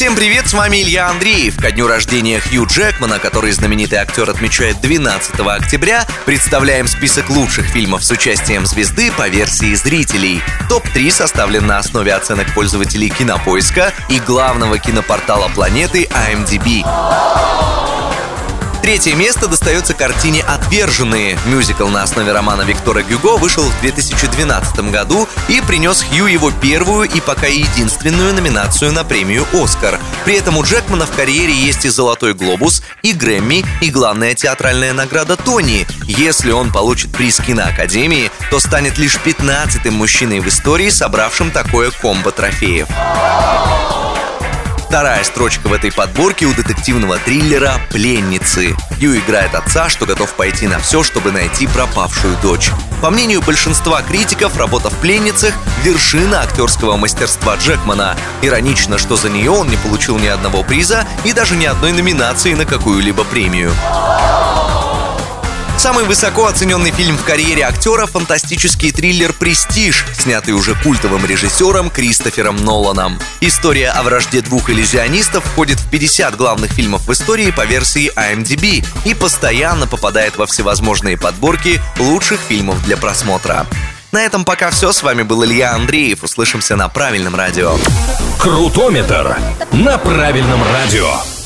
Всем привет, с вами Илья Андреев. Ко дню рождения Хью Джекмана, который знаменитый актер отмечает 12 октября, представляем список лучших фильмов с участием звезды по версии зрителей. Топ-3 составлен на основе оценок пользователей Кинопоиска и главного кинопортала планеты IMDb. Третье место достается картине «Отверженные». Мюзикл на основе романа Виктора Гюго вышел в 2012 году и принес Хью его первую и пока единственную номинацию на премию «Оскар». При этом у Джекмана в карьере есть и «Золотой глобус», и «Грэмми», и главная театральная награда «Тони». Если он получит приз киноакадемии, то станет лишь 15-м мужчиной в истории, собравшим такое комбо трофеев. Вторая строчка в этой подборке у детективного триллера «Пленницы». Ю играет отца, что готов пойти на все, чтобы найти пропавшую дочь. По мнению большинства критиков, работа в «Пленницах» — вершина актерского мастерства Джекмана. Иронично, что за нее он не получил ни одного приза и даже ни одной номинации на какую-либо премию. Самый высоко оцененный фильм в карьере актера — фантастический триллер «Престиж», снятый уже культовым режиссером Кристофером Ноланом. История о вражде двух иллюзионистов входит в 50 главных фильмов в истории по версии IMDb и постоянно попадает во всевозможные подборки лучших фильмов для просмотра. На этом пока все. С вами был Илья Андреев. Услышимся на правильном радио. Крутометр на правильном радио.